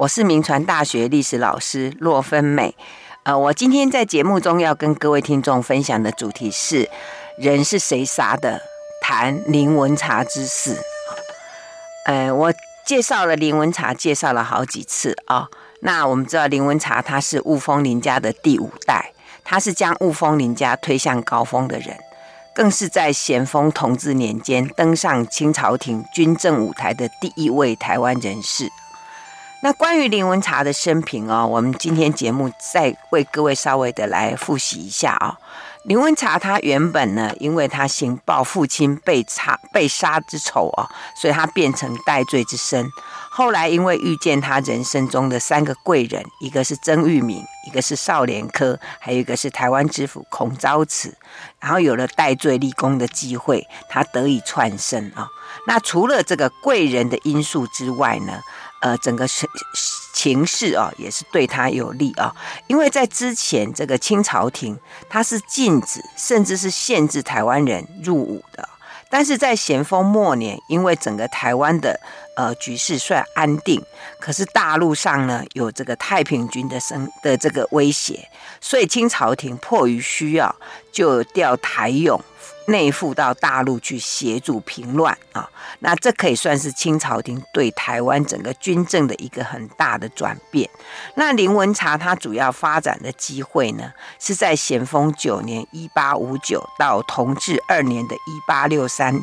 我是铭传大学历史老师骆芬美。呃，我今天在节目中要跟各位听众分享的主题是：人是谁杀的？谈林文茶之事。呃，我介绍了林文茶，介绍了好几次啊。那我们知道林文茶他是雾峰林家的第五代，他是将雾峰林家推向高峰的人，更是在咸丰同治年间登上清朝廷军政舞台的第一位台湾人士。那关于林文茶的生平哦，我们今天节目再为各位稍微的来复习一下啊、林文茶他原本呢，因为他行报父亲被杀被杀之仇哦，所以他变成戴罪之身。后来因为遇见他人生中的三个贵人，一个是曾玉敏，一个是少年科，还有一个是台湾知府孔昭慈，然后有了戴罪立功的机会，他得以窜升啊、那除了这个贵人的因素之外呢？呃，整个情情势啊，也是对他有利啊，因为在之前这个清朝廷，他是禁止甚至是限制台湾人入伍的，但是在咸丰末年，因为整个台湾的呃局势虽然安定，可是大陆上呢有这个太平军的生的这个威胁，所以清朝廷迫于需要，就调台勇。内附到大陆去协助平乱啊，那这可以算是清朝廷对台湾整个军政的一个很大的转变。那林文茶他主要发展的机会呢，是在咸丰九年（一八五九）到同治二年的一八六三。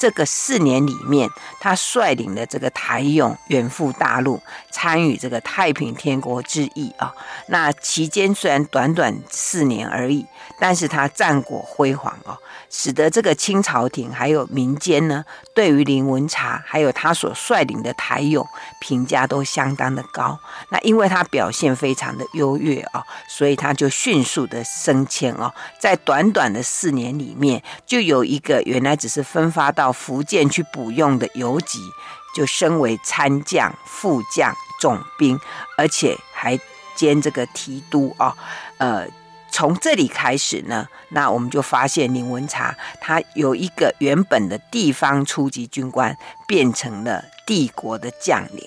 这个四年里面，他率领的这个台勇远赴大陆，参与这个太平天国之役啊。那期间虽然短短四年而已，但是他战果辉煌哦，使得这个清朝廷还有民间呢，对于林文茶还有他所率领的台勇评价都相当的高。那因为他表现非常的优越啊，所以他就迅速的升迁哦，在短短的四年里面，就有一个原来只是分发到福建去补用的游击，就升为参将、副将、总兵，而且还兼这个提督啊。呃，从这里开始呢，那我们就发现林文茶他有一个原本的地方初级军官，变成了帝国的将领。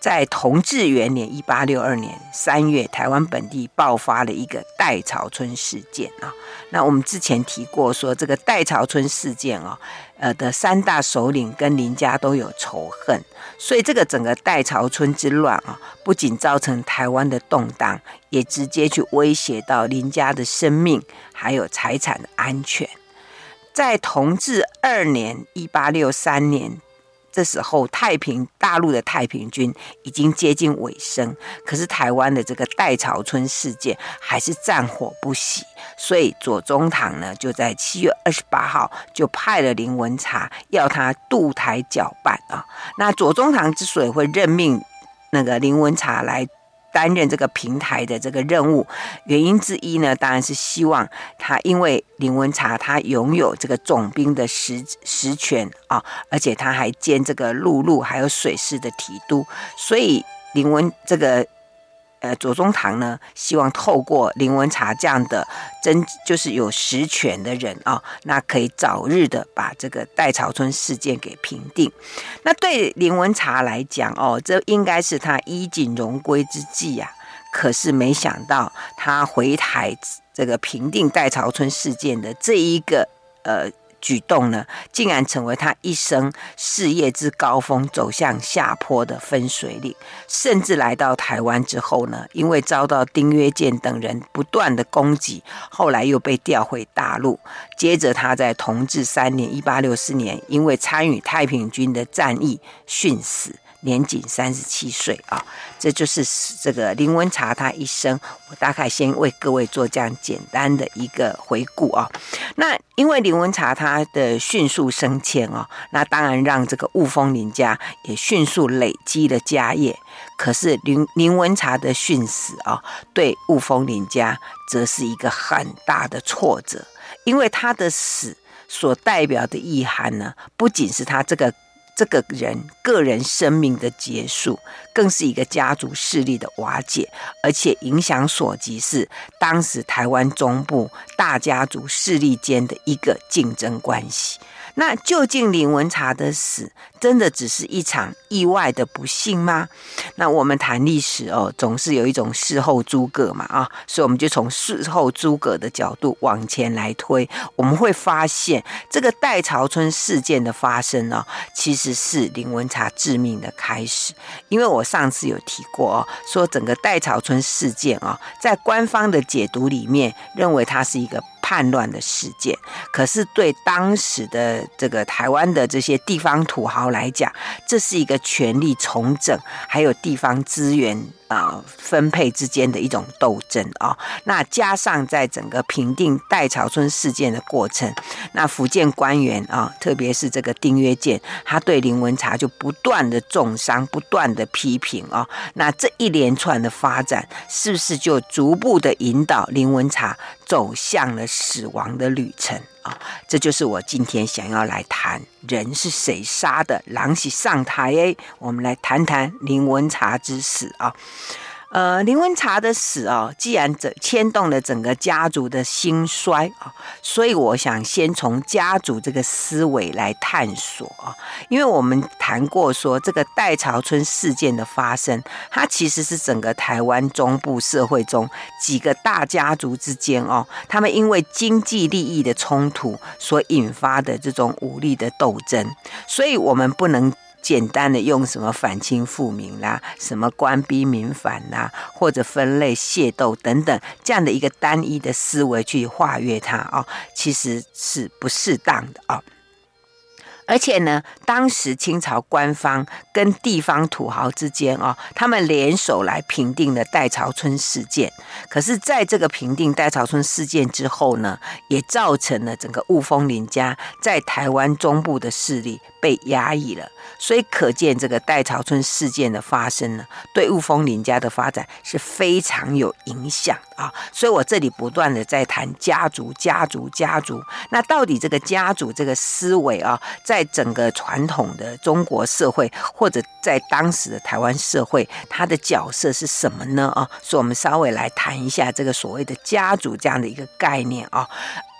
在同治元年（一八六二年）三月，台湾本地爆发了一个戴潮春事件啊。那我们之前提过，说这个戴潮春事件啊，呃的三大首领跟林家都有仇恨，所以这个整个戴潮春之乱啊，不仅造成台湾的动荡，也直接去威胁到林家的生命还有财产的安全。在同治二年（一八六三年）。这时候，太平大陆的太平军已经接近尾声，可是台湾的这个代潮村事件还是战火不息，所以左宗棠呢就在七月二十八号就派了林文茶要他渡台搅拌啊。那左宗棠之所以会任命那个林文茶来。担任这个平台的这个任务，原因之一呢，当然是希望他，因为林文茶他拥有这个总兵的实实权啊，而且他还兼这个陆路还有水师的提督，所以林文这个。呃，左宗棠呢，希望透过林文茶这样的真就是有实权的人啊、哦，那可以早日的把这个戴潮春事件给平定。那对林文茶来讲，哦，这应该是他衣锦荣归之际呀、啊。可是没想到，他回台这个平定戴潮春事件的这一个呃。举动呢，竟然成为他一生事业之高峰走向下坡的分水岭。甚至来到台湾之后呢，因为遭到丁曰健等人不断的攻击，后来又被调回大陆。接着他在同治三年（一八六四年），因为参与太平军的战役殉死。年仅三十七岁啊，这就是这个林文茶他一生。我大概先为各位做这样简单的一个回顾啊。那因为林文茶他的迅速升迁哦，那当然让这个雾峰林家也迅速累积了家业。可是林林文茶的殉死啊，对雾峰林家则是一个很大的挫折，因为他的死所代表的意涵呢，不仅是他这个。这个人个人生命的结束，更是一个家族势力的瓦解，而且影响所及是当时台湾中部大家族势力间的一个竞争关系。那究竟林文茶的死真的只是一场意外的不幸吗？那我们谈历史哦，总是有一种事后诸葛嘛啊，所以我们就从事后诸葛的角度往前来推，我们会发现这个戴潮春事件的发生呢，其实是林文茶致命的开始。因为我上次有提过哦，说整个戴潮春事件啊，在官方的解读里面，认为它是一个。叛乱的事件，可是对当时的这个台湾的这些地方土豪来讲，这是一个权力重整，还有地方资源。啊、分配之间的一种斗争啊、哦，那加上在整个平定戴潮春事件的过程，那福建官员啊、特别是这个丁曰健，他对林文茶就不断的重伤，不断的批评啊、哦，那这一连串的发展，是不是就逐步的引导林文茶走向了死亡的旅程？啊，这就是我今天想要来谈人是谁杀的，狼是上台诶，我们来谈谈林文茶之死啊。呃，林文茶的死哦，既然整牵动了整个家族的兴衰啊，所以我想先从家族这个思维来探索啊，因为我们谈过说，这个戴潮春事件的发生，它其实是整个台湾中部社会中几个大家族之间哦，他们因为经济利益的冲突所引发的这种武力的斗争，所以我们不能。简单的用什么反清复明啦，什么官逼民反啦，或者分类械斗等等这样的一个单一的思维去化越它啊，其实是不适当的啊。而且呢，当时清朝官方跟地方土豪之间啊，他们联手来平定了戴潮春事件。可是，在这个平定戴潮春事件之后呢，也造成了整个雾峰林家在台湾中部的势力被压抑了。所以，可见这个戴潮春事件的发生呢，对雾峰林家的发展是非常有影响啊。所以我这里不断的在谈家族、家族、家族。那到底这个家族这个思维啊，在整个传统的中国社会，或者在当时的台湾社会，他的角色是什么呢？啊，所以我们稍微来谈一下这个所谓的家族这样的一个概念啊。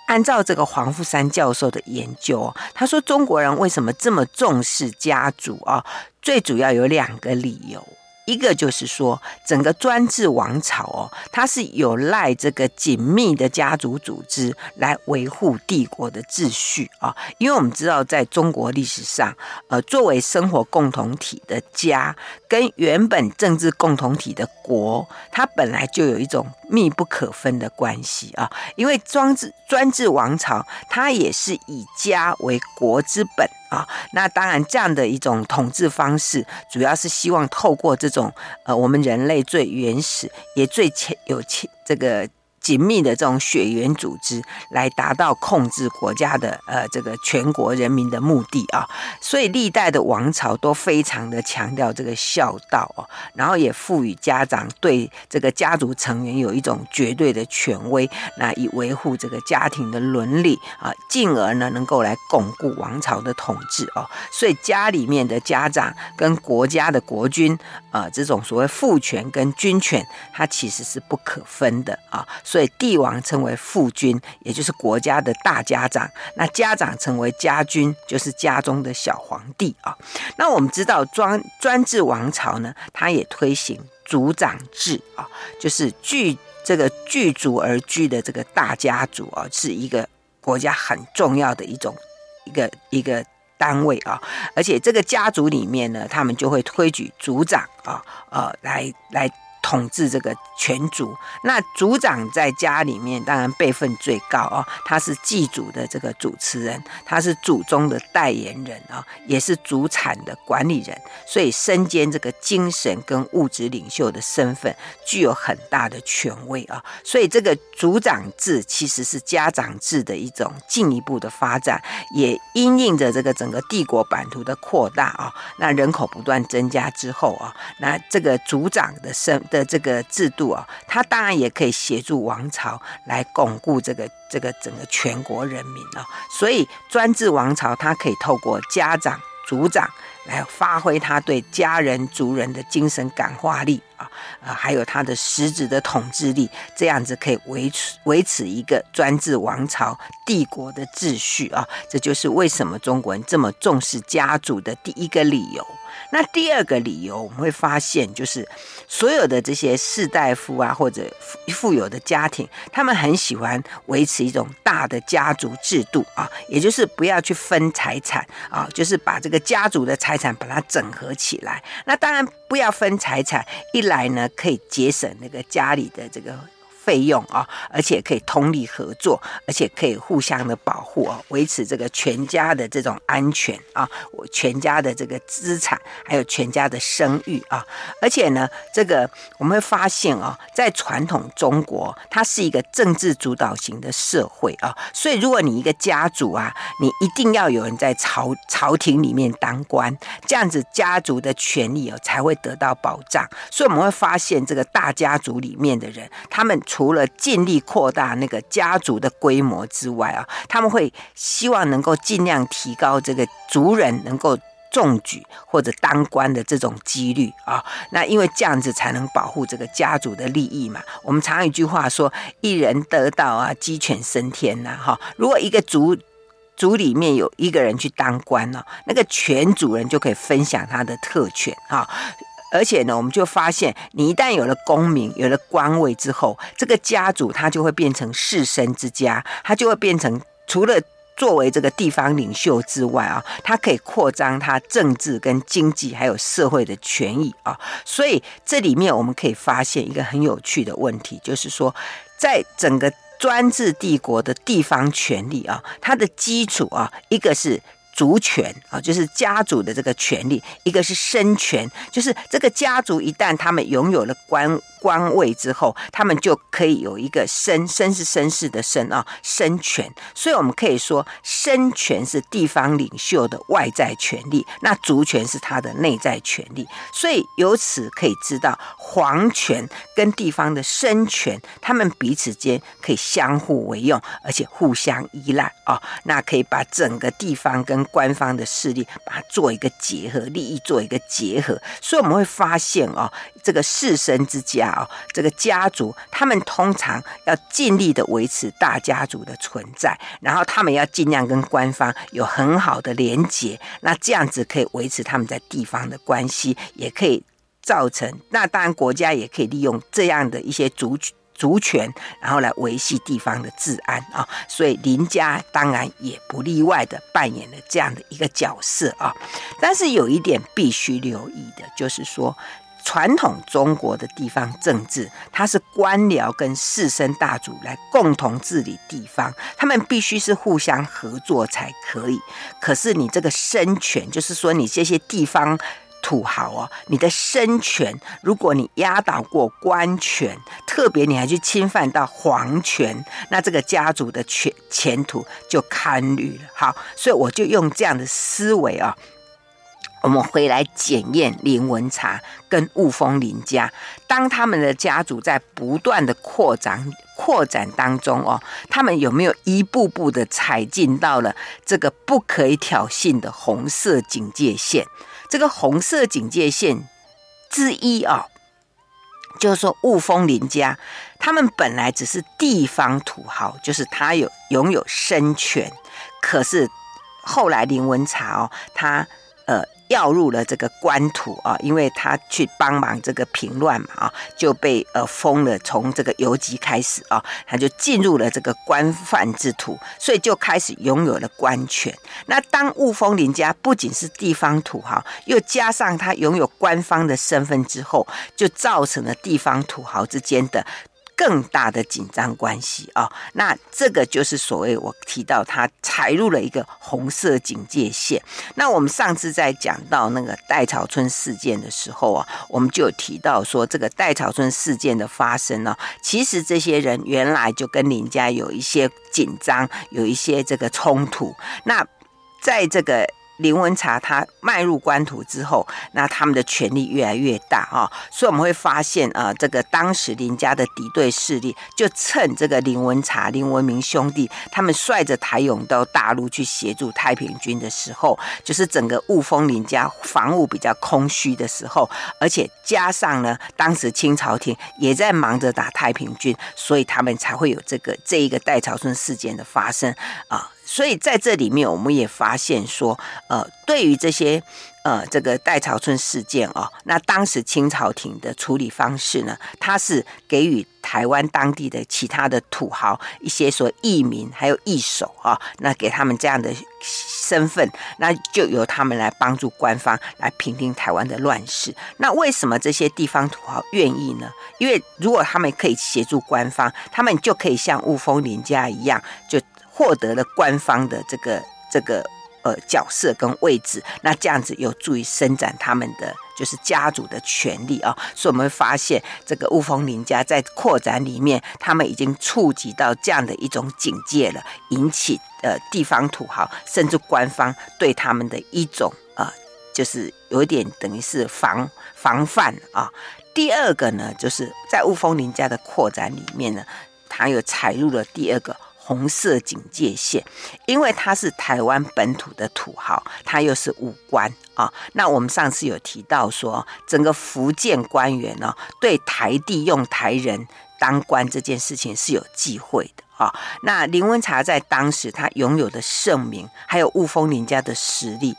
按照这个黄富三教授的研究，他说中国人为什么这么重视家族啊？最主要有两个理由。一个就是说，整个专制王朝哦，它是有赖这个紧密的家族组织来维护帝国的秩序啊。因为我们知道，在中国历史上，呃，作为生活共同体的家，跟原本政治共同体的国，它本来就有一种密不可分的关系啊。因为专制专制王朝，它也是以家为国之本。啊，那当然，这样的一种统治方式，主要是希望透过这种呃，我们人类最原始也最前有前这个。紧密的这种血缘组织来达到控制国家的呃这个全国人民的目的啊，所以历代的王朝都非常的强调这个孝道哦，然后也赋予家长对这个家族成员有一种绝对的权威，那以维护这个家庭的伦理啊，进而呢能够来巩固王朝的统治哦，所以家里面的家长跟国家的国君啊，这种所谓父权跟君权，它其实是不可分的啊。所以帝王称为父君，也就是国家的大家长；那家长称为家君，就是家中的小皇帝啊。那我们知道专专制王朝呢，它也推行族长制啊，就是聚这个聚族而居的这个大家族啊，是一个国家很重要的一种一个一个单位啊。而且这个家族里面呢，他们就会推举族长啊，呃，来来。统治这个全族，那族长在家里面当然辈分最高哦，他是祭祖的这个主持人，他是祖宗的代言人啊，也是祖产的管理人，所以身兼这个精神跟物质领袖的身份，具有很大的权威啊。所以这个族长制其实是家长制的一种进一步的发展，也因应着这个整个帝国版图的扩大啊，那人口不断增加之后啊，那这个族长的身的这个制度啊，它当然也可以协助王朝来巩固这个这个整个全国人民啊，所以专制王朝它可以透过家长、族长来发挥他对家人族人的精神感化力。啊，还有他的实质的统治力，这样子可以维持维持一个专制王朝帝国的秩序啊，这就是为什么中国人这么重视家族的第一个理由。那第二个理由，我们会发现，就是所有的这些士大夫啊，或者富有的家庭，他们很喜欢维持一种大的家族制度啊，也就是不要去分财产啊，就是把这个家族的财产把它整合起来。那当然不要分财产，一来呢可以节省那个家里的这个。费用啊，而且可以通力合作，而且可以互相的保护啊，维持这个全家的这种安全啊，我全家的这个资产，还有全家的声誉啊，而且呢，这个我们会发现啊，在传统中国，它是一个政治主导型的社会啊，所以如果你一个家族啊，你一定要有人在朝朝廷里面当官，这样子家族的权利啊才会得到保障。所以我们会发现，这个大家族里面的人，他们。除除了尽力扩大那个家族的规模之外啊，他们会希望能够尽量提高这个族人能够中举或者当官的这种几率啊。那因为这样子才能保护这个家族的利益嘛。我们常有一句话说：“一人得道啊，鸡犬升天呐。”哈，如果一个族族里面有一个人去当官呢，那个全族人就可以分享他的特权啊。而且呢，我们就发现，你一旦有了功名、有了官位之后，这个家族它就会变成士绅之家，它就会变成除了作为这个地方领袖之外啊，它可以扩张它政治跟经济还有社会的权益啊。所以这里面我们可以发现一个很有趣的问题，就是说，在整个专制帝国的地方权力啊，它的基础啊，一个是。族权啊，就是家族的这个权利；一个是身权，就是这个家族一旦他们拥有了官官位之后，他们就可以有一个身，身是绅士的绅啊，身权。所以我们可以说，身权是地方领袖的外在权利，那族权是他的内在权利。所以由此可以知道，皇权跟地方的身权，他们彼此间可以相互为用，而且互相依赖啊。那可以把整个地方跟官方的势力，把它做一个结合，利益做一个结合，所以我们会发现哦，这个士绅之家哦，这个家族，他们通常要尽力的维持大家族的存在，然后他们要尽量跟官方有很好的连结，那这样子可以维持他们在地方的关系，也可以造成，那当然国家也可以利用这样的一些族群。族权，然后来维系地方的治安啊，所以林家当然也不例外的扮演了这样的一个角色啊。但是有一点必须留意的，就是说，传统中国的地方政治，它是官僚跟士绅大族来共同治理地方，他们必须是互相合作才可以。可是你这个生权，就是说你这些地方。土豪哦，你的绅权，如果你压倒过官权，特别你还去侵犯到皇权，那这个家族的前前途就堪虑了。好，所以我就用这样的思维啊，我们回来检验林文茶跟雾峰林家，当他们的家族在不断的扩张扩展当中哦，他们有没有一步步的踩进到了这个不可以挑衅的红色警戒线？这个红色警戒线之一啊，就是说雾峰林家，他们本来只是地方土豪，就是他有拥有生权，可是后来林文茶哦，他呃。调入了这个官途啊，因为他去帮忙这个平乱嘛啊，就被呃封了。从这个游击开始啊，他就进入了这个官宦之途，所以就开始拥有了官权。那当雾峰林家不仅是地方土豪，又加上他拥有官方的身份之后，就造成了地方土豪之间的。更大的紧张关系啊、哦，那这个就是所谓我提到他踩入了一个红色警戒线。那我们上次在讲到那个代草村事件的时候啊，我们就有提到说，这个代草村事件的发生呢，其实这些人原来就跟林家有一些紧张，有一些这个冲突。那在这个林文茶他迈入官途之后，那他们的权力越来越大啊，所以我们会发现啊，这个当时林家的敌对势力就趁这个林文茶、林文明兄弟他们率着台勇到大陆去协助太平军的时候，就是整个雾峰林家防务比较空虚的时候，而且加上呢，当时清朝廷也在忙着打太平军，所以他们才会有这个这一个戴潮春事件的发生啊。所以在这里面，我们也发现说，呃，对于这些呃这个戴潮春事件哦，那当时清朝廷的处理方式呢，他是给予台湾当地的其他的土豪一些所谓义民还有义手啊，那给他们这样的身份，那就由他们来帮助官方来平定台湾的乱世。那为什么这些地方土豪愿意呢？因为如果他们可以协助官方，他们就可以像雾峰林家一样，就。获得了官方的这个这个呃角色跟位置，那这样子有助于伸展他们的就是家族的权力啊，所以我们会发现这个雾峰林家在扩展里面，他们已经触及到这样的一种境界了，引起呃地方土豪甚至官方对他们的一种呃就是有点等于是防防范啊。第二个呢，就是在雾峰林家的扩展里面呢，他又踩入了第二个。红色警戒线，因为他是台湾本土的土豪，他又是武官啊。那我们上次有提到说，整个福建官员呢，对台地用台人当官这件事情是有忌讳的啊。那林文茶在当时他拥有的盛名，还有雾峰林家的实力，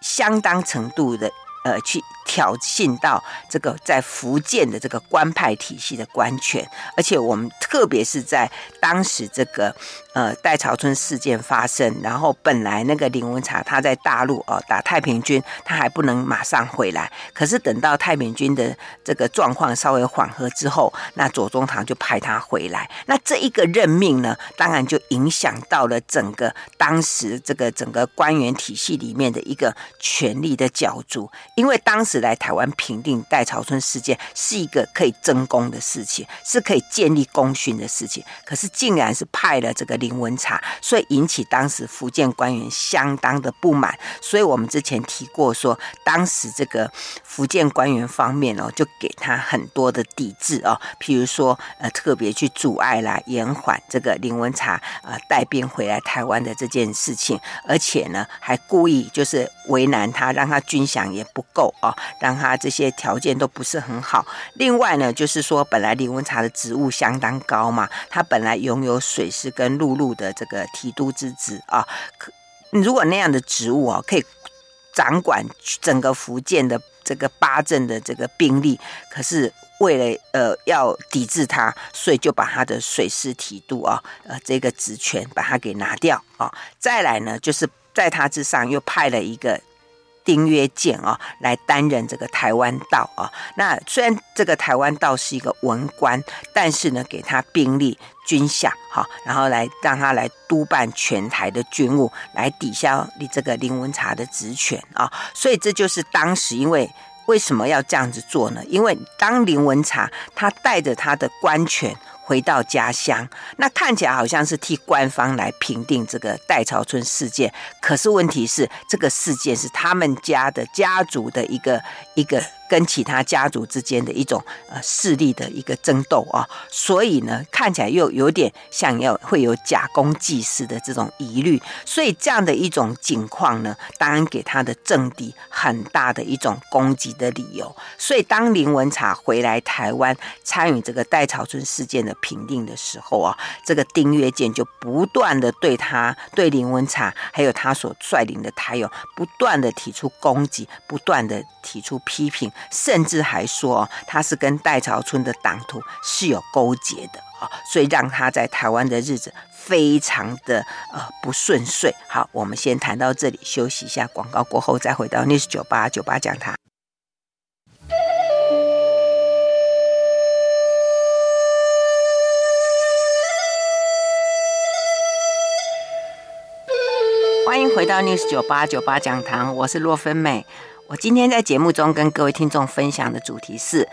相当程度的呃去。挑衅到这个在福建的这个官派体系的官权，而且我们特别是在当时这个呃戴潮春事件发生，然后本来那个林文茶他在大陆哦打太平军，他还不能马上回来，可是等到太平军的这个状况稍微缓和之后，那左宗棠就派他回来，那这一个任命呢，当然就影响到了整个当时这个整个官员体系里面的一个权力的角逐，因为当时。来台湾平定戴潮春事件是一个可以争功的事情，是可以建立功勋的事情。可是竟然是派了这个林文茶，所以引起当时福建官员相当的不满。所以我们之前提过说，当时这个福建官员方面哦，就给他很多的抵制哦，譬如说呃，特别去阻碍啦、延缓这个林文茶呃带兵回来台湾的这件事情，而且呢，还故意就是为难他，让他军饷也不够哦。让他这些条件都不是很好。另外呢，就是说，本来林文茶的职务相当高嘛，他本来拥有水师跟陆路的这个提督之职啊。如果那样的职务啊，可以掌管整个福建的这个八镇的这个兵力，可是为了呃要抵制他，所以就把他的水师提督啊，呃这个职权把他给拿掉啊。再来呢，就是在他之上又派了一个。丁曰健啊，来担任这个台湾道啊。那虽然这个台湾道是一个文官，但是呢，给他兵力、军饷，哈，然后来让他来督办全台的军务，来抵消你这个林文茶的职权啊。所以这就是当时因为为什么要这样子做呢？因为当林文茶他带着他的官权。回到家乡，那看起来好像是替官方来平定这个戴潮春事件，可是问题是，这个事件是他们家的家族的一个一个。跟其他家族之间的一种呃势力的一个争斗啊，所以呢，看起来又有点像要会有假公济私的这种疑虑，所以这样的一种情况呢，当然给他的政敌很大的一种攻击的理由。所以当林文茶回来台湾参与这个戴潮春事件的评定的时候啊，这个丁曰健就不断的对他对林文茶还有他所率领的台勇不断的提出攻击，不断的提出批评。甚至还说他是跟戴潮春的党徒是有勾结的啊，所以让他在台湾的日子非常的呃不顺遂。好，我们先谈到这里，休息一下，广告过后再回到 News 九八九八讲堂。欢迎回到 News 九八九八讲堂，我是洛芬美。我今天在节目中跟各位听众分享的主题是：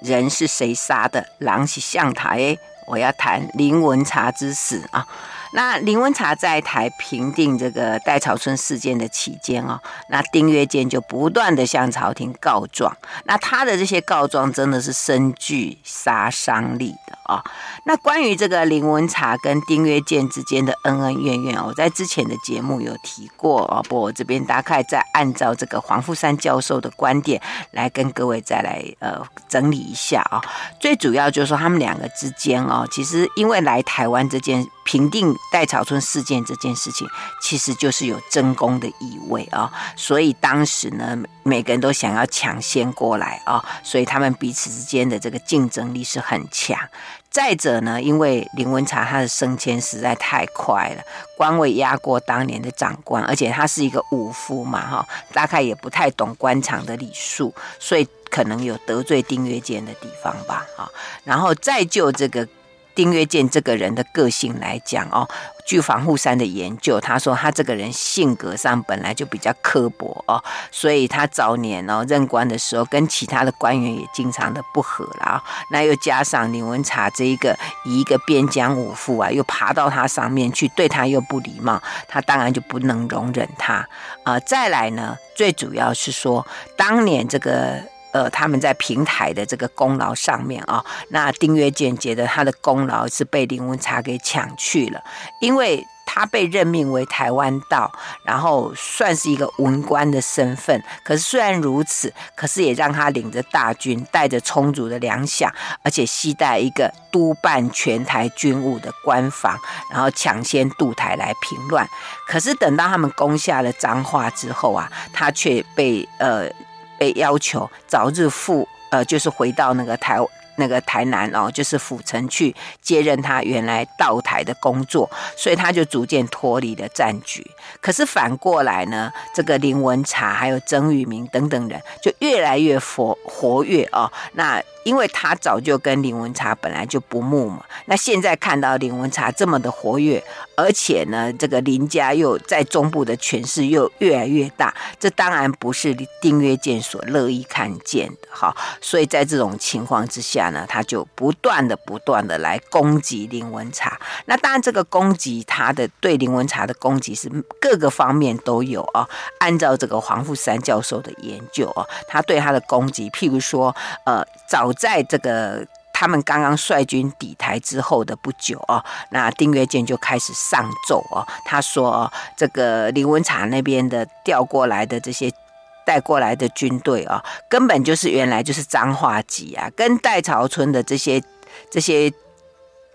人是谁杀的？狼是向台。我要谈林文茶之死啊。那林文茶在台平定这个戴草村事件的期间哦，那丁曰健就不断的向朝廷告状，那他的这些告状真的是深具杀伤力的啊、哦。那关于这个林文茶跟丁曰健之间的恩恩怨怨，我在之前的节目有提过哦，不过我这边大概再按照这个黄富山教授的观点来跟各位再来呃整理一下啊、哦。最主要就是说他们两个之间哦，其实因为来台湾这件平定戴草村事件这件事情，其实就是有争功的意味啊、哦，所以当时呢，每个人都想要抢先过来啊、所以他们彼此之间的这个竞争力是很强。再者呢，因为林文茶他的升迁实在太快了，官位压过当年的长官，而且他是一个武夫嘛，哈，大概也不太懂官场的礼数，所以可能有得罪丁曰健的地方吧，哈。然后再就这个。丁曰健这个人的个性来讲哦，据防护山的研究，他说他这个人性格上本来就比较刻薄哦，所以他早年哦任官的时候跟其他的官员也经常的不和啦。那又加上林文茶这一个一个边疆武夫啊，又爬到他上面去，对他又不礼貌，他当然就不能容忍他啊、再来呢，最主要是说当年这个。呃，他们在平台的这个功劳上面啊、那丁曰健觉得他的功劳是被林文茶给抢去了，因为他被任命为台湾道，然后算是一个文官的身份。可是虽然如此，可是也让他领着大军，带着充足的粮饷，而且携带一个督办全台军务的官房，然后抢先渡台来平乱。可是等到他们攻下了彰化之后啊，他却被呃。被要求早日赴，呃，就是回到那个台那个台南哦，就是府城去接任他原来道台的工作，所以他就逐渐脱离了战局。可是反过来呢，这个林文茶还有曾玉明等等人就越来越活活跃哦，那。因为他早就跟林文茶本来就不睦嘛，那现在看到林文茶这么的活跃，而且呢，这个林家又在中部的权势又越来越大，这当然不是丁曰健所乐意看见的哈。所以在这种情况之下呢，他就不断的不断的来攻击林文茶。那当然，这个攻击他的对林文茶的攻击是各个方面都有啊。按照这个黄富三教授的研究啊，他对他的攻击，譬如说，呃，早。在这个他们刚刚率军抵台之后的不久哦，那丁月健就开始上奏哦，他说这个林文察那边的调过来的这些带过来的军队哦，根本就是原来就是彰化籍啊，跟戴草村的这些这些。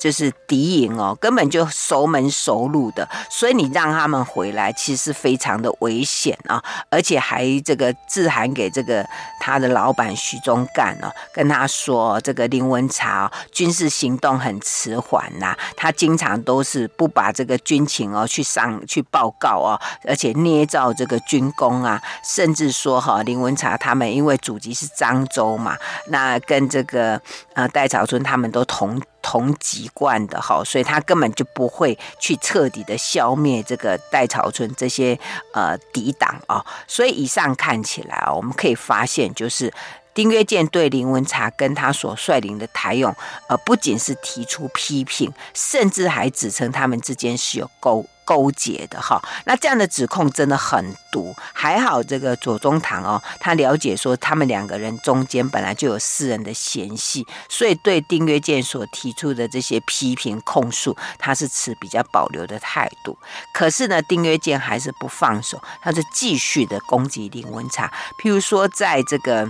就是敌营哦，根本就熟门熟路的，所以你让他们回来，其实非常的危险啊，而且还这个致函给这个他的老板徐宗干哦，跟他说这个林文茶哦，军事行动很迟缓呐，他经常都是不把这个军情哦去上去报告哦，而且捏造这个军功啊，甚至说哈林文茶他们因为祖籍是漳州嘛，那跟这个呃戴朝春他们都同。同籍贯的哈，所以他根本就不会去彻底的消灭这个戴草村这些呃敌党啊，所以以上看起来啊，我们可以发现就是。丁曰健对林文茶跟他所率领的台勇，呃，不仅是提出批评，甚至还指称他们之间是有勾勾结的哈。那这样的指控真的很毒。还好这个左宗棠哦，他了解说他们两个人中间本来就有私人的嫌隙，所以对丁曰健所提出的这些批评控诉，他是持比较保留的态度。可是呢，丁曰健还是不放手，他是继续的攻击林文茶，譬如说在这个。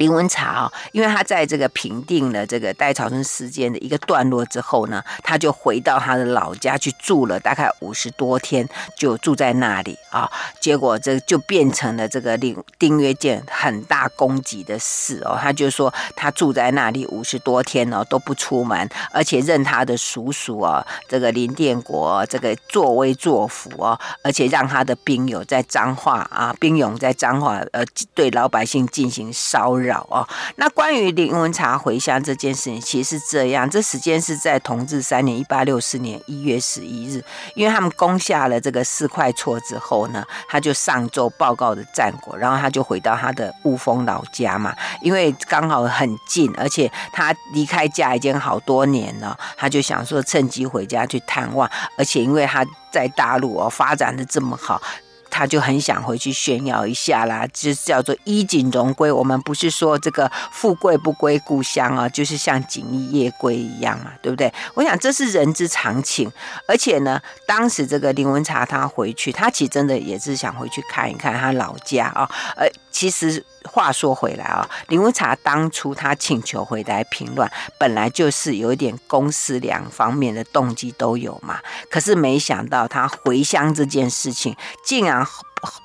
林文茶哦，因为他在这个平定了这个戴草村事件的一个段落之后呢，他就回到他的老家去住了大概五十多天，就住在那里啊。结果这就变成了这个林丁曰健很大攻击的事哦。他就说他住在那里五十多天哦，都不出门，而且任他的叔叔哦，这个林殿国这个作威作福哦，而且让他的兵友在彰化啊，兵勇在彰化呃对老百姓进行骚扰。扰哦。那关于林文茶回乡这件事情，其实是这样，这时间是在同治三年（一八六四年）一月十一日，因为他们攻下了这个四块厝之后呢，他就上奏报告的战果，然后他就回到他的雾峰老家嘛，因为刚好很近，而且他离开家已经好多年了，他就想说趁机回家去探望，而且因为他在大陆哦发展的这么好。他就很想回去炫耀一下啦，就是叫做衣锦荣归。我们不是说这个富贵不归故乡啊，就是像锦衣夜归一样嘛，对不对？我想这是人之常情。而且呢，当时这个林文茶他回去，他其实真的也是想回去看一看他老家啊。呃，其实话说回来啊，林文茶当初他请求回来平乱，本来就是有一点公私两方面的动机都有嘛。可是没想到他回乡这件事情，竟然。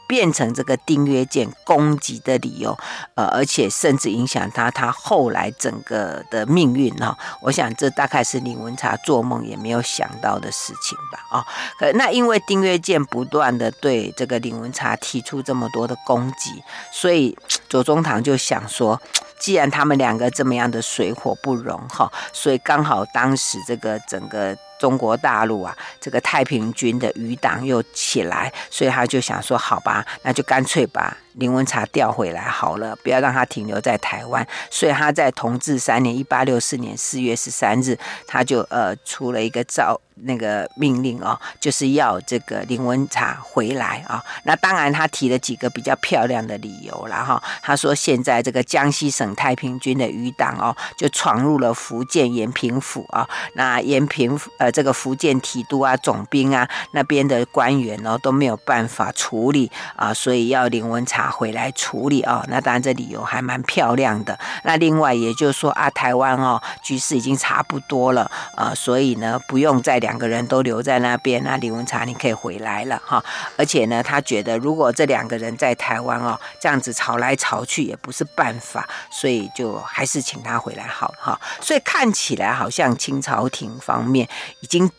变成这个丁曰健攻击的理由，呃，而且甚至影响他他后来整个的命运哈。我想这大概是林文茶做梦也没有想到的事情吧啊。可那因为丁曰健不断的对这个林文茶提出这么多的攻击，所以左宗棠就想说，既然他们两个这么样的水火不容哈，所以刚好当时这个整个。中国大陆啊，这个太平军的余党又起来，所以他就想说，好吧，那就干脆吧林文茶调回来好了，不要让他停留在台湾。所以他在同治三年（一八六四年）四月十三日，他就呃出了一个诏。那个命令哦，就是要这个林文茶回来啊。那当然，他提了几个比较漂亮的理由了哈。他说，现在这个江西省太平军的余党哦，就闯入了福建延平府啊。那延平呃，这个福建提督啊、总兵啊那边的官员哦都没有办法处理啊，所以要林文茶回来处理啊。那当然，这理由还蛮漂亮的。那另外，也就是说啊，台湾哦局势已经差不多了啊，所以呢，不用再。两个人都留在那边，那李文茶你可以回来了哈。而且呢，他觉得如果这两个人在台湾哦，这样子吵来吵去也不是办法，所以就还是请他回来好哈。所以看起来好像清朝廷方面已经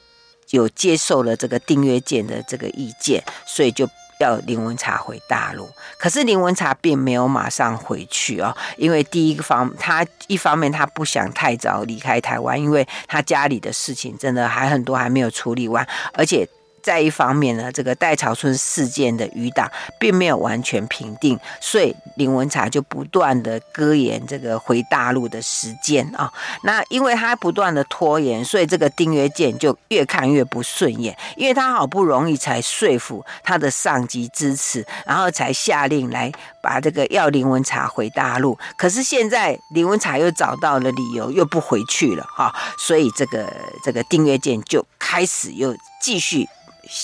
有接受了这个丁曰健的这个意见，所以就。要林文茶回大陆，可是林文茶并没有马上回去哦，因为第一个方，他一方面他不想太早离开台湾，因为他家里的事情真的还很多还没有处理完，而且。再一方面呢，这个戴潮春事件的余党并没有完全平定，所以林文茶就不断的拖延这个回大陆的时间啊。那因为他不断的拖延，所以这个丁曰健就越看越不顺眼，因为他好不容易才说服他的上级支持，然后才下令来把这个要林文茶回大陆。可是现在林文茶又找到了理由，又不回去了哈，所以这个这个丁曰健就开始又继续。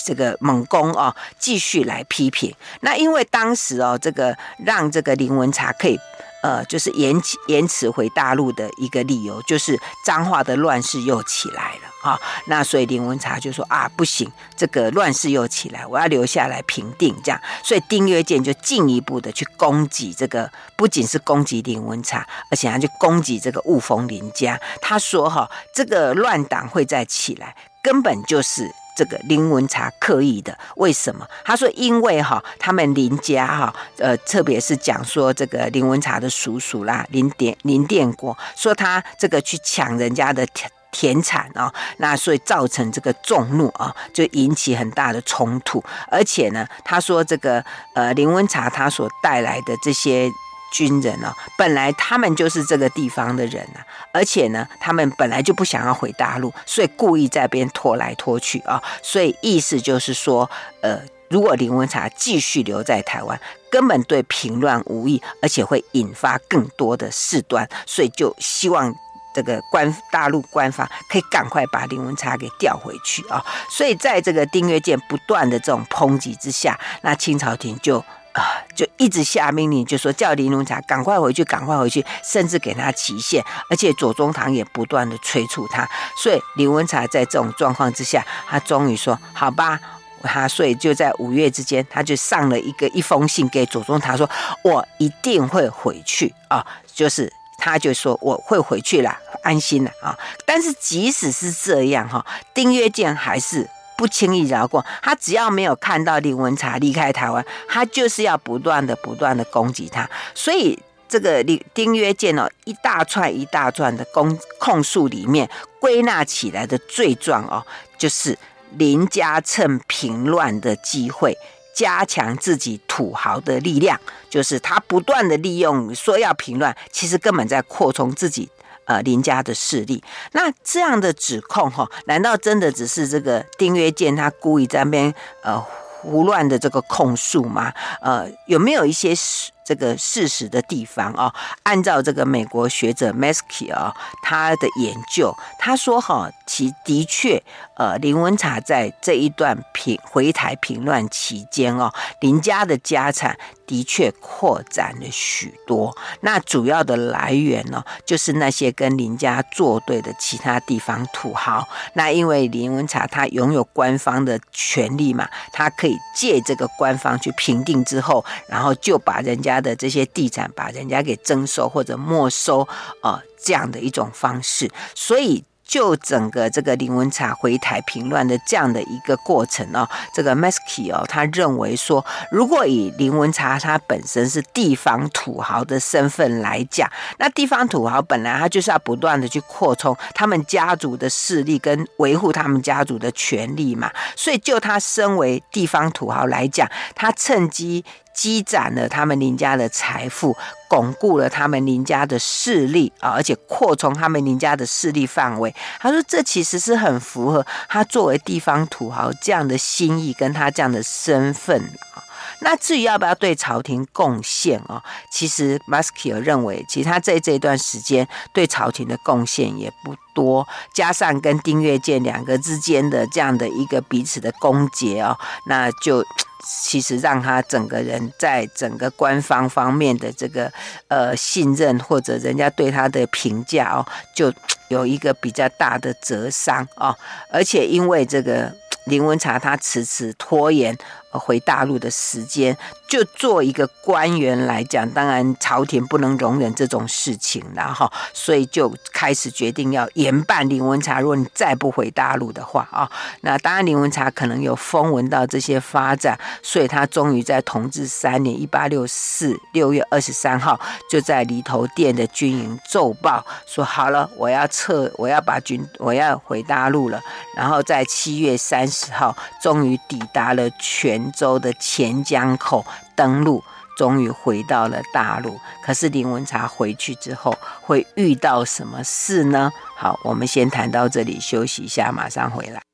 这个猛攻哦，继续来批评。那因为当时哦，这个让这个林文茶可以呃，就是延延迟回大陆的一个理由，就是彰化的乱世又起来了啊、那所以林文茶就说啊，不行，这个乱世又起来，我要留下来平定这样。所以丁曰健就进一步的去攻击这个，不仅是攻击林文茶，而且他去攻击这个雾峰林家。他说哈、这个乱党会再起来，根本就是。这个林文茶刻意的，为什么？他说，因为哈，他们林家哈，呃，特别是讲说这个林文茶的叔叔啦，林典林典国，说他这个去抢人家的田田产啊，那所以造成这个众怒啊，就引起很大的冲突。而且呢，他说这个呃林文茶他所带来的这些。军人哦，本来他们就是这个地方的人啊，而且呢，他们本来就不想要回大陆，所以故意在边拖来拖去啊。所以意思就是说，呃，如果林文茶继续留在台湾，根本对平乱无益，而且会引发更多的事端，所以就希望这个官大陆官方可以赶快把林文茶给调回去啊。所以在这个丁曰健不断的这种抨击之下，那清朝廷就。啊，就一直下命令，就说叫林文茶赶快回去，赶快回去，甚至给他期限，而且左宗棠也不断的催促他。所以林文茶在这种状况之下，他终于说：“好吧。”他所以就在五月之间，他就上了一个一封信给左宗棠，说：“我一定会回去啊！”就是他就说：“我会回去了，安心了啊！”但是即使是这样哈，丁曰健还是。不轻易饶过他，只要没有看到林文茶离开台湾，他就是要不断的、不断的攻击他。所以这个丁丁约健哦，一大串一大串的攻控诉里面归纳起来的罪状哦，就是林家趁平乱的机会加强自己土豪的力量，就是他不断的利用说要平乱，其实根本在扩充自己呃林家的势力。那这样的指控哈、难道真的只是这个丁约健他故意在那边呃？胡乱的这个控诉吗？呃，有没有一些事这个事实的地方啊？按照这个美国学者 Maskey 啊，他的研究，他说哈，其的确，呃，林文茶在这一段平回台平乱期间哦，林家的家产。的确扩展了许多，那主要的来源呢，就是那些跟林家作对的其他地方土豪。那因为林文茶他拥有官方的权利嘛，他可以借这个官方去评定之后，然后就把人家的这些地产，把人家给征收或者没收，呃，这样的一种方式，所以。就整个这个林文茶回台平乱的这样的一个过程哦，这个 Maskey 哦，他认为说，如果以林文茶他本身是地方土豪的身份来讲，那地方土豪本来他就是要不断的去扩充他们家族的势力跟维护他们家族的权利嘛，所以就他身为地方土豪来讲，他趁机。积攒了他们林家的财富，巩固了他们林家的势力啊，而且扩充他们林家的势力范围。他说，这其实是很符合他作为地方土豪这样的心意，跟他这样的身份啊。那至于要不要对朝廷贡献啊，其实马斯基尔认为，其实他在这段时间对朝廷的贡献也不多，加上跟丁月健两个之间的这样的一个彼此的攻结哦，那就。其实让他整个人在整个官方方面的这个呃信任，或者人家对他的评价哦，就 有一个比较大的折伤哦，而且因为这个 林文茶他迟迟拖延。回大陆的时间，就做一个官员来讲，当然朝廷不能容忍这种事情了哈，所以就开始决定要严办林文茶。如果你再不回大陆的话啊，那当然林文茶可能有风闻到这些发展，所以他终于在同治三年（一八六四）六月二十三号，就在犁头店的军营奏报说：“好了，我要撤，我要把军，我要回大陆了。”然后在七月三十号，终于抵达了。泉州的钱江口登陆，终于回到了大陆。可是林文茶回去之后会遇到什么事呢？好，我们先谈到这里，休息一下，马上回来。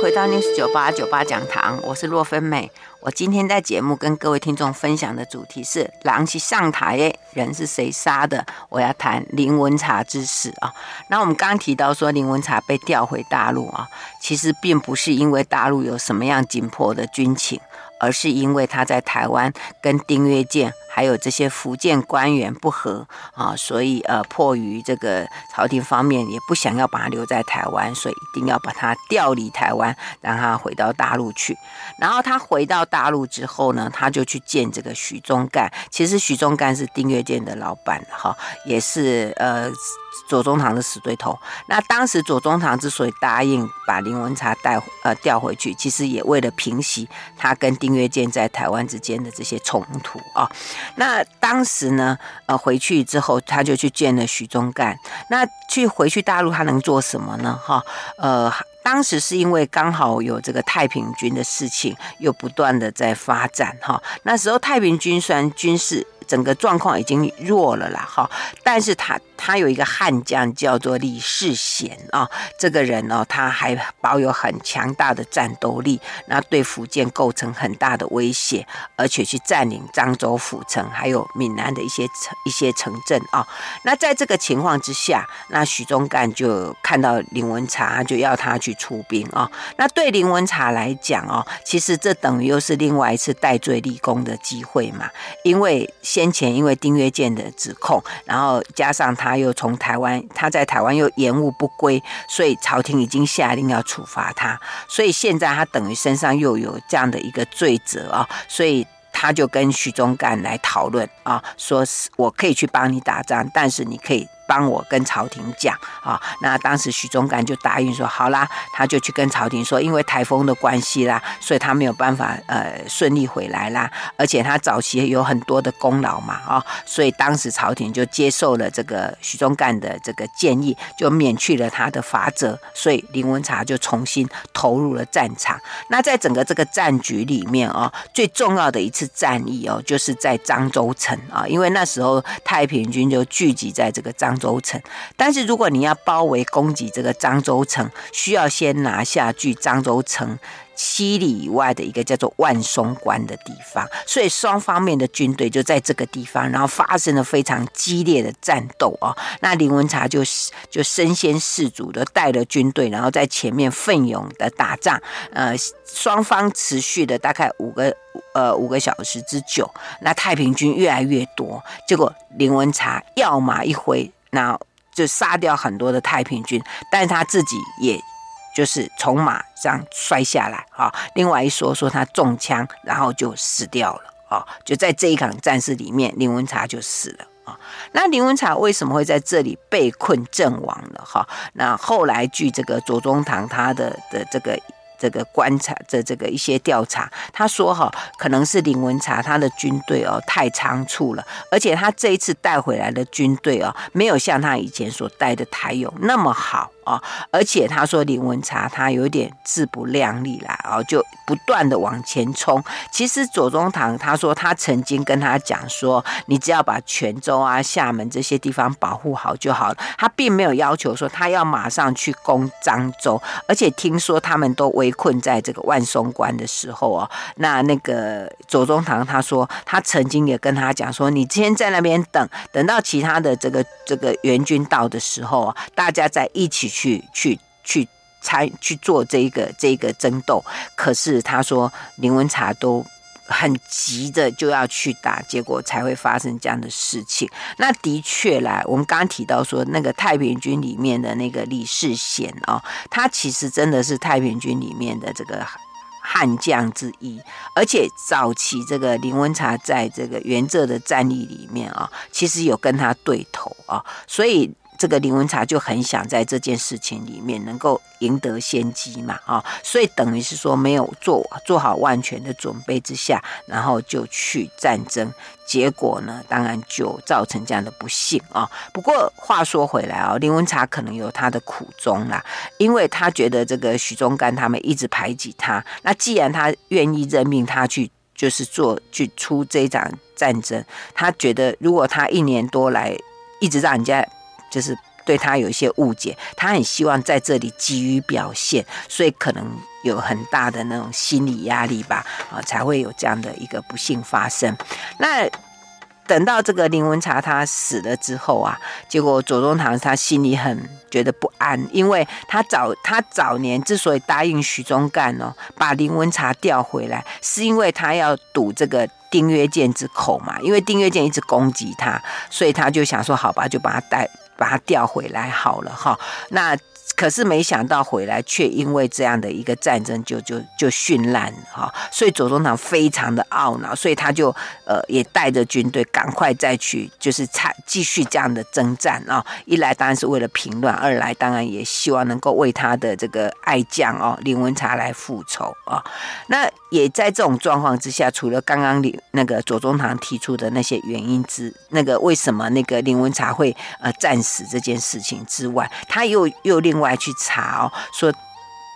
回到 News 九八九八讲堂，我是洛芬美。我今天在节目跟各位听众分享的主题是“人是上台诶人是谁杀的”，我要谈林文茶之死啊。那我们刚提到说林文茶被调回大陆啊，其实并不是因为大陆有什么样紧迫的军情。而是因为他在台湾跟丁月健还有这些福建官员不和啊，所以呃，迫于这个朝廷方面也不想要把他留在台湾，所以一定要把他调离台湾，让他回到大陆去。然后他回到大陆之后呢，他就去见这个许宗干。其实许宗干是丁月健的老板哈，也是呃。左宗棠的死对头。那当时左宗棠之所以答应把林文茶带呃调回去，其实也为了平息他跟丁约健在台湾之间的这些冲突啊、那当时呢，呃，回去之后他就去见了许宗干。那去回去大陆他能做什么呢？哈，呃，当时是因为刚好有这个太平军的事情又不断的在发展哈。那时候太平军虽然军事。整个状况已经弱了啦，哈，但是他他有一个悍将叫做李世贤啊，这个人呢，他还保有很强大的战斗力，那对福建构成很大的威胁，而且去占领漳州府城，还有闽南的一些城一些城镇啊。那在这个情况之下，那许忠干就看到林文茶，就要他去出兵啊。那对林文茶来讲哦，其实这等于又是另外一次戴罪立功的机会嘛，因为现先前因为丁约健的指控，然后加上他又从台湾，他在台湾又延误不归，所以朝廷已经下令要处罚他。所以现在他等于身上又有这样的一个罪责啊，所以他就跟徐忠干来讨论啊，说是我可以去帮你打仗，但是你可以帮我跟朝廷讲啊。那当时许宗干就答应说好啦，他就去跟朝廷说，因为台风的关系啦，所以他没有办法呃顺利回来啦，而且他早期有很多的功劳嘛啊，所以当时朝廷就接受了这个许宗干的这个建议，就免去了他的罚则，所以林文茶就重新投入了战场。那在整个这个战局里面哦，最重要的一次战役哦，就是在漳州城啊，因为那时候太平军就聚集在这个漳州城。但是如果你要包围攻击这个漳州城，需要先拿下距漳州城七里以外的一个叫做万松关的地方，所以双方面的军队就在这个地方，然后发生了非常激烈的战斗哦。那林文茶就就身先士卒的带了军队，然后在前面奋勇的打仗，呃，双方持续了大概五个呃五个小时之久。那太平军越来越多，结果林文茶跃马一挥，那就杀掉很多的太平军，但是他自己也。就是从马上摔下来啊！另外一说说他中枪，然后就死掉了啊！就在这一场战事里面，林文茶就死了啊！那林文茶为什么会在这里被困阵亡了？哈，那后来据这个左宗棠他的的这个。这个观察的这个一些调查，他说哈，可能是林文茶他的军队哦太仓促了，而且他这一次带回来的军队哦，没有像他以前所带的台勇那么好。哦，而且他说林文茶他有点自不量力啦，哦，就不断的往前冲。其实左宗棠他说他曾经跟他讲说，你只要把泉州啊、厦门这些地方保护好就好了，他并没有要求说他要马上去攻漳州，而且听说他们都围。困在这个万松关的时候哦，那那个左宗棠他说，他曾经也跟他讲说，你先在那边等，等到其他的这个这个援军到的时候啊，大家再一起去去去去参去做这个这个争斗。可是他说林文茶都。很急的就要去打，结果才会发生这样的事情。那的确啦，我们刚刚提到说，那个太平军里面的那个李世贤哦，他其实真的是太平军里面的这个悍将之一，而且早期这个林文茶在这个原浙的战役里面啊，其实有跟他对头啊，所以。这个林文茶就很想在这件事情里面能够赢得先机嘛，啊，所以等于是说没有做做好万全的准备之下，然后就去战争，结果呢，当然就造成这样的不幸啊。不过话说回来啊，林文茶可能有他的苦衷啦，因为他觉得这个许宗干他们一直排挤他，那既然他愿意任命他去，就是做去出这场战争，他觉得如果他一年多来一直让人家。就是对他有一些误解，他很希望在这里急于表现，所以可能有很大的那种心理压力吧，啊，才会有这样的一个不幸发生。那等到这个林文茶他死了之后啊，结果左宗棠他心里很觉得不安，因为他早他早年之所以答应许宗干哦，把林文茶调回来，是因为他要堵这个。丁曰健之口嘛，因为丁曰健一直攻击他，所以他就想说：“好吧，就把他带，把它调回来好了。”哈，那。可是没想到回来，却因为这样的一个战争就就就殉难哈，所以左宗棠非常的懊恼，所以他就呃也带着军队赶快再去就是参继续这样的征战啊。一来当然是为了平乱，二来当然也希望能够为他的这个爱将哦林文茶来复仇啊。那也在这种状况之下，除了刚刚林那个左宗棠提出的那些原因之那个为什么那个林文茶会呃战死这件事情之外，他又又另外。来去查哦，说。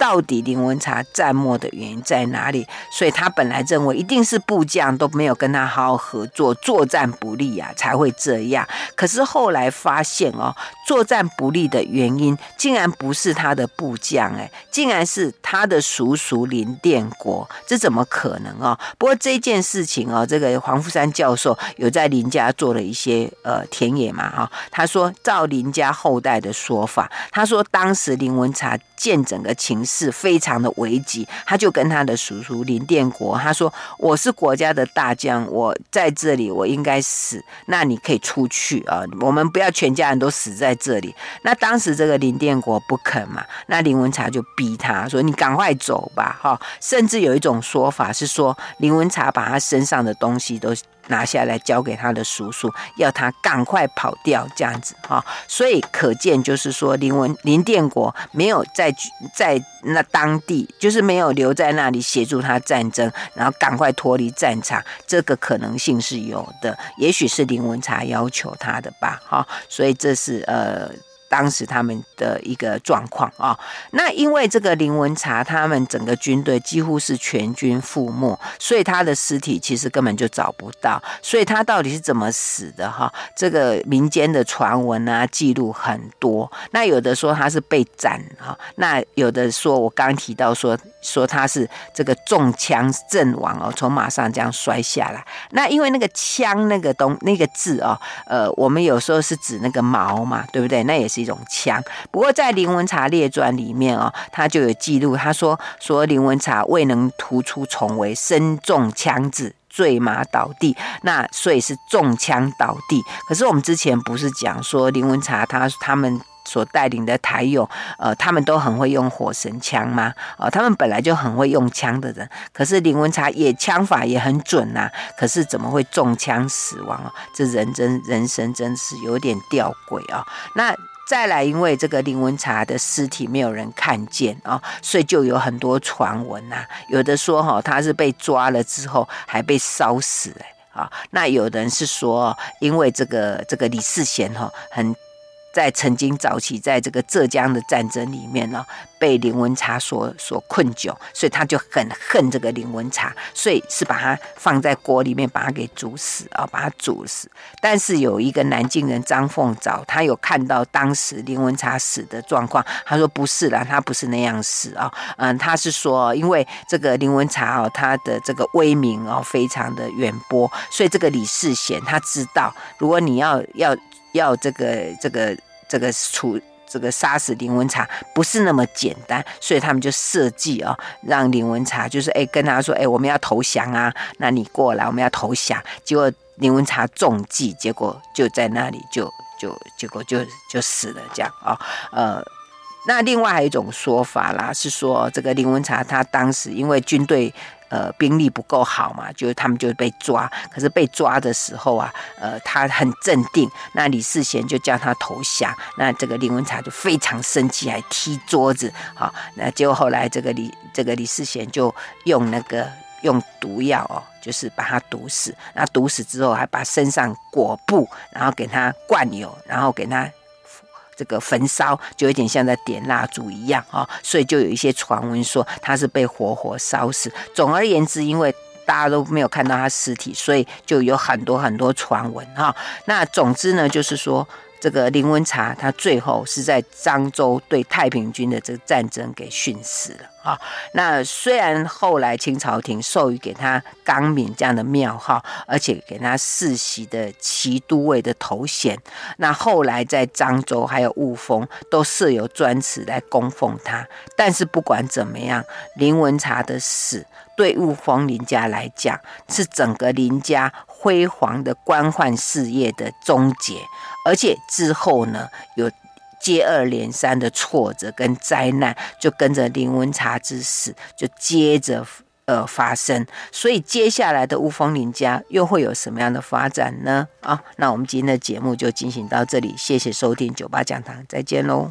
到底林文茶战没的原因在哪里？所以他本来认为一定是部将都没有跟他好好合作，作战不利啊，才会这样。可是后来发现哦，作战不利的原因竟然不是他的部将，哎，竟然是他的叔叔林殿国，这怎么可能哦？不过这件事情哦，这个黄富山教授有在林家做了一些呃田野嘛哈，他说照林家后代的说法，他说当时林文茶见整个情。势非常的危急，他就跟他的叔叔林殿国他说：“我是国家的大将，我在这里我应该死，那你可以出去啊，我们不要全家人都死在这里。”那当时这个林殿国不肯嘛，那林文茶就逼他说：“你赶快走吧，哈！”甚至有一种说法是说，林文茶把他身上的东西都拿下来交给他的叔叔，要他赶快跑掉这样子哈。所以可见就是说林文林殿国没有在在那当地，就是没有留在那里协助他战争，然后赶快脱离战场，这个可能性是有的，也许是林文茶要求他的吧哈。所以这是呃。当时他们的一个状况啊，那因为这个林文茶他们整个军队几乎是全军覆没，所以他的尸体其实根本就找不到，所以他到底是怎么死的哈？这个民间的传闻啊，记录很多。那有的说他是被斩哈，那有的说我刚刚提到说说他是这个中枪阵亡哦，从马上这样摔下来。那因为那个枪那个东那个字哦，呃，我们有时候是指那个矛嘛，对不对？那也是。一种枪，不过在林文茶列传里面哦，他就有记录，他说说林文茶未能突出重围，身中枪子，坠马倒地，那所以是中枪倒地。可是我们之前不是讲说林文茶他他们所带领的台勇，呃，他们都很会用火神枪吗？哦，他们本来就很会用枪的人，可是林文茶也枪法也很准呐，可是怎么会中枪死亡啊？这人真人生真是有点吊诡啊！那。再来，因为这个林文茶的尸体没有人看见啊，所以就有很多传闻呐。有的说哈，他是被抓了之后还被烧死哎啊。那有人是说，因为这个这个李世贤哈很。在曾经早期，在这个浙江的战争里面呢，被林文茶所所困窘，所以他就很恨这个林文茶，所以是把他放在锅里面，把他给煮死啊，把他煮死。但是有一个南京人张凤藻，他有看到当时林文茶死的状况，他说不是啦，他不是那样死啊，嗯，他是说因为这个林文茶哦，他的这个威名哦非常的远播，所以这个李世贤他知道，如果你要要。要这个这个这个处这个杀死林文茶不是那么简单，所以他们就设计啊，让林文茶就是哎跟他说哎我们要投降啊，那你过来我们要投降。结果林文茶中计，结果就在那里就就结果就就死了这样啊呃，那另外还有一种说法啦，是说这个林文茶他当时因为军队。呃，兵力不够好嘛，就他们就被抓。可是被抓的时候啊，呃，他很镇定。那李世贤就叫他投降。那这个林文茶就非常生气，还踢桌子。好，那结果后来这个李这个李世贤就用那个用毒药哦，就是把他毒死。那毒死之后，还把身上裹布，然后给他灌油，然后给他。这个焚烧就有点像在点蜡烛一样啊，所以就有一些传闻说他是被活活烧死。总而言之，因为大家都没有看到他尸体，所以就有很多很多传闻哈。那总之呢，就是说。这个林文茶，他最后是在漳州对太平军的这个战争给殉死了啊。那虽然后来清朝廷授予给他刚敏这样的庙号，而且给他世袭的骑都尉的头衔，那后来在漳州还有雾峰都设有专祠来供奉他。但是不管怎么样，林文茶的死对雾峰林家来讲，是整个林家辉煌的官宦事业的终结。而且之后呢，有接二连三的挫折跟灾难，就跟着林文茶之死就接着呃发生。所以接下来的乌峰林家又会有什么样的发展呢？啊，那我们今天的节目就进行到这里，谢谢收听酒吧讲堂，再见喽。